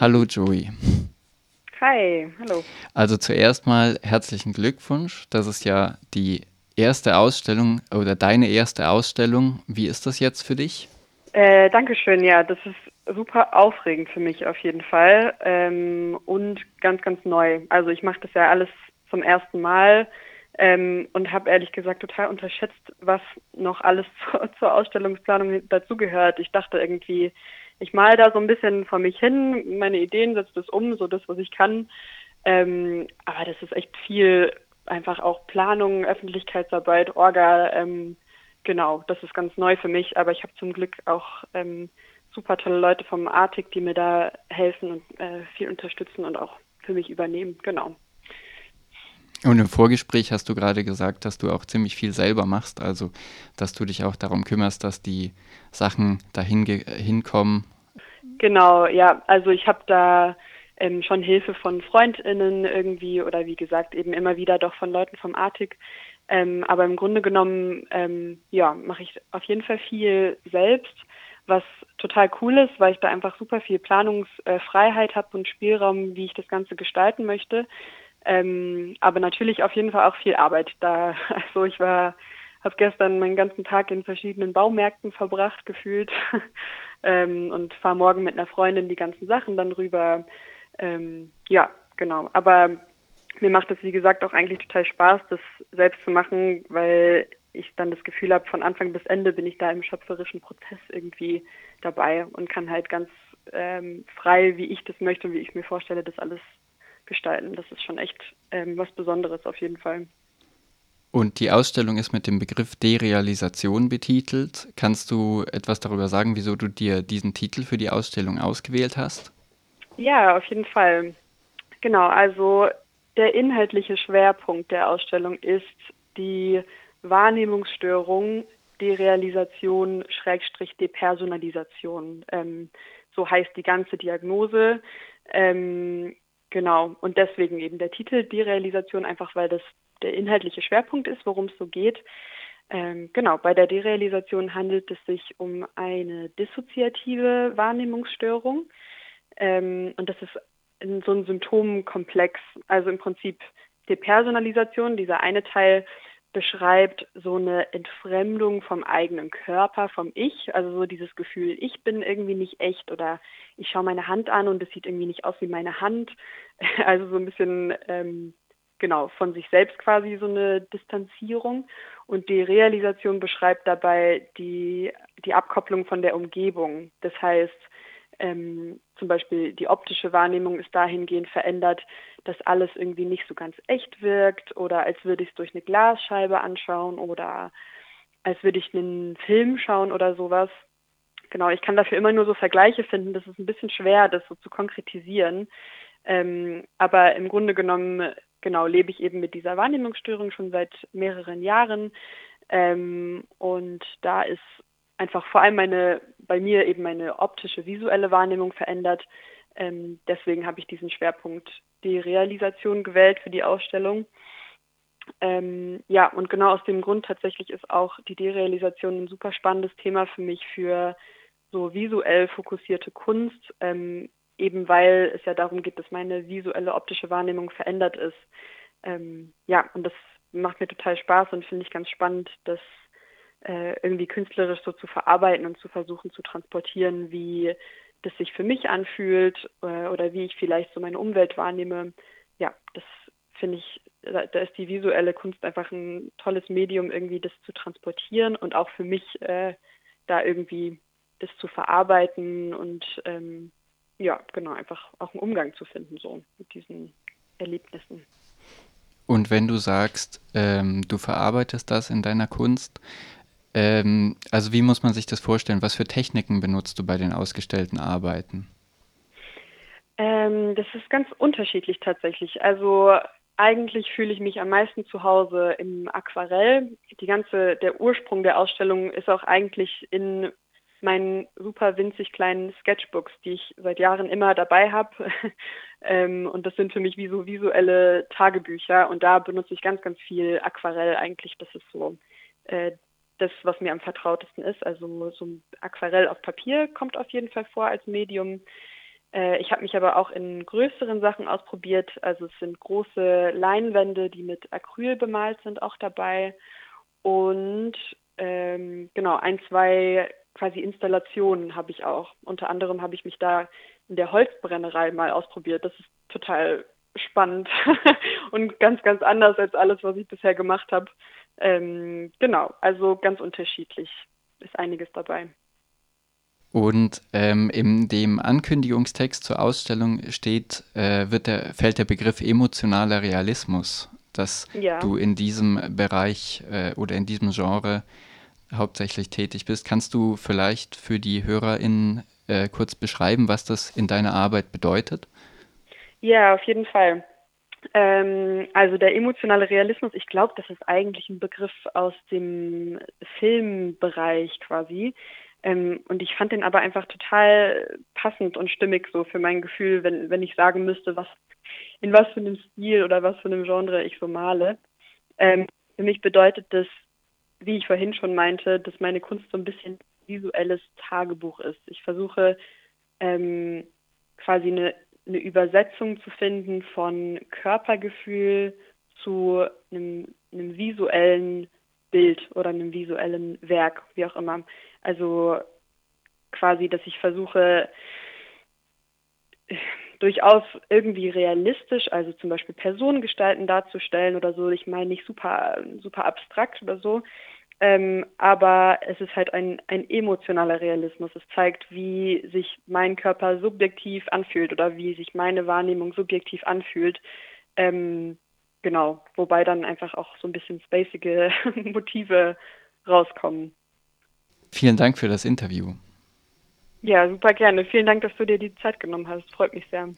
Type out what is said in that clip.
Hallo Joey. Hi, hallo. Also zuerst mal herzlichen Glückwunsch. Das ist ja die erste Ausstellung oder deine erste Ausstellung. Wie ist das jetzt für dich? Äh, Dankeschön, ja, das ist super aufregend für mich auf jeden Fall ähm, und ganz, ganz neu. Also ich mache das ja alles zum ersten Mal ähm, und habe ehrlich gesagt total unterschätzt, was noch alles zur, zur Ausstellungsplanung dazugehört. Ich dachte irgendwie, ich mal da so ein bisschen vor mich hin, meine Ideen setze das um, so das, was ich kann. Ähm, aber das ist echt viel, einfach auch Planung, Öffentlichkeitsarbeit, Orga. Ähm, genau, das ist ganz neu für mich. Aber ich habe zum Glück auch ähm, super tolle Leute vom Artik, die mir da helfen und äh, viel unterstützen und auch für mich übernehmen. Genau. Und im Vorgespräch hast du gerade gesagt, dass du auch ziemlich viel selber machst, also dass du dich auch darum kümmerst, dass die Sachen dahin hinkommen. Genau, ja, also ich habe da ähm, schon Hilfe von Freundinnen irgendwie oder wie gesagt eben immer wieder doch von Leuten vom Artik. Ähm, aber im Grunde genommen, ähm, ja, mache ich auf jeden Fall viel selbst, was total cool ist, weil ich da einfach super viel Planungsfreiheit habe und Spielraum, wie ich das Ganze gestalten möchte. Ähm, aber natürlich auf jeden Fall auch viel Arbeit da. Also ich war, habe gestern meinen ganzen Tag in verschiedenen Baumärkten verbracht, gefühlt, ähm, und fahre morgen mit einer Freundin die ganzen Sachen dann rüber. Ähm, ja, genau. Aber mir macht es, wie gesagt, auch eigentlich total Spaß, das selbst zu machen, weil ich dann das Gefühl habe, von Anfang bis Ende bin ich da im schöpferischen Prozess irgendwie dabei und kann halt ganz ähm, frei, wie ich das möchte und wie ich mir vorstelle, das alles gestalten. Das ist schon echt ähm, was Besonderes auf jeden Fall. Und die Ausstellung ist mit dem Begriff Derealisation betitelt. Kannst du etwas darüber sagen, wieso du dir diesen Titel für die Ausstellung ausgewählt hast? Ja, auf jeden Fall. Genau, also der inhaltliche Schwerpunkt der Ausstellung ist die Wahrnehmungsstörung, Derealisation, Schrägstrich Depersonalisation. Ähm, so heißt die ganze Diagnose. Ähm, Genau, und deswegen eben der Titel Derealisation, einfach weil das der inhaltliche Schwerpunkt ist, worum es so geht. Ähm, genau, bei der Derealisation handelt es sich um eine dissoziative Wahrnehmungsstörung. Ähm, und das ist so ein Symptomkomplex, also im Prinzip Depersonalisation, dieser eine Teil beschreibt so eine Entfremdung vom eigenen Körper, vom Ich, also so dieses Gefühl, ich bin irgendwie nicht echt oder ich schaue meine Hand an und es sieht irgendwie nicht aus wie meine Hand. Also so ein bisschen ähm, genau von sich selbst quasi so eine Distanzierung. Und die Realisation beschreibt dabei die, die Abkopplung von der Umgebung. Das heißt, ähm, zum Beispiel die optische Wahrnehmung ist dahingehend verändert, dass alles irgendwie nicht so ganz echt wirkt oder als würde ich es durch eine Glasscheibe anschauen oder als würde ich einen Film schauen oder sowas. Genau, ich kann dafür immer nur so Vergleiche finden. Das ist ein bisschen schwer, das so zu konkretisieren. Ähm, aber im Grunde genommen, genau, lebe ich eben mit dieser Wahrnehmungsstörung schon seit mehreren Jahren. Ähm, und da ist einfach vor allem meine, bei mir eben meine optische, visuelle Wahrnehmung verändert. Ähm, deswegen habe ich diesen Schwerpunkt die Realisation gewählt für die Ausstellung. Ähm, ja, und genau aus dem Grund tatsächlich ist auch die Derealisation ein super spannendes Thema für mich für so visuell fokussierte Kunst, ähm, eben weil es ja darum geht, dass meine visuelle optische Wahrnehmung verändert ist. Ähm, ja, und das macht mir total Spaß und finde ich ganz spannend, dass äh, irgendwie künstlerisch so zu verarbeiten und zu versuchen zu transportieren, wie das sich für mich anfühlt äh, oder wie ich vielleicht so meine Umwelt wahrnehme. Ja, das finde ich, da, da, ist die visuelle Kunst einfach ein tolles Medium, irgendwie das zu transportieren und auch für mich äh, da irgendwie das zu verarbeiten und ähm, ja, genau, einfach auch einen Umgang zu finden, so mit diesen Erlebnissen. Und wenn du sagst, ähm, du verarbeitest das in deiner Kunst, ähm, also wie muss man sich das vorstellen? Was für Techniken benutzt du bei den ausgestellten Arbeiten? Ähm, das ist ganz unterschiedlich tatsächlich. Also eigentlich fühle ich mich am meisten zu Hause im Aquarell. Die ganze, der Ursprung der Ausstellung ist auch eigentlich in meinen super winzig kleinen Sketchbooks, die ich seit Jahren immer dabei habe. ähm, und das sind für mich wie so visuelle Tagebücher. Und da benutze ich ganz, ganz viel Aquarell eigentlich. Das ist so äh, das, was mir am vertrautesten ist. Also so ein Aquarell auf Papier kommt auf jeden Fall vor als Medium. Äh, ich habe mich aber auch in größeren Sachen ausprobiert. Also es sind große Leinwände, die mit Acryl bemalt sind, auch dabei. Und ähm, genau, ein, zwei quasi Installationen habe ich auch. Unter anderem habe ich mich da in der Holzbrennerei mal ausprobiert. Das ist total spannend und ganz, ganz anders als alles, was ich bisher gemacht habe. Ähm, genau, also ganz unterschiedlich ist einiges dabei. Und ähm, in dem Ankündigungstext zur Ausstellung steht, äh, wird der, fällt der Begriff emotionaler Realismus, dass ja. du in diesem Bereich äh, oder in diesem Genre hauptsächlich tätig bist. Kannst du vielleicht für die HörerInnen äh, kurz beschreiben, was das in deiner Arbeit bedeutet? Ja, auf jeden Fall. Ähm, also der emotionale Realismus, ich glaube, das ist eigentlich ein Begriff aus dem Filmbereich quasi. Ähm, und ich fand den aber einfach total passend und stimmig so für mein Gefühl, wenn, wenn ich sagen müsste, was, in was für einem Stil oder was für einem Genre ich so male. Ähm, für mich bedeutet das, wie ich vorhin schon meinte, dass meine Kunst so ein bisschen visuelles Tagebuch ist. Ich versuche ähm, quasi eine, eine Übersetzung zu finden von Körpergefühl zu einem, einem visuellen Bild oder einem visuellen Werk, wie auch immer. Also quasi, dass ich versuche, durchaus irgendwie realistisch, also zum Beispiel Personengestalten darzustellen oder so. Ich meine nicht super, super abstrakt oder so, ähm, aber es ist halt ein, ein emotionaler Realismus. Es zeigt, wie sich mein Körper subjektiv anfühlt oder wie sich meine Wahrnehmung subjektiv anfühlt. Ähm, genau, wobei dann einfach auch so ein bisschen spacige Motive rauskommen. Vielen Dank für das Interview. Ja, super gerne. Vielen Dank, dass du dir die Zeit genommen hast. Freut mich sehr.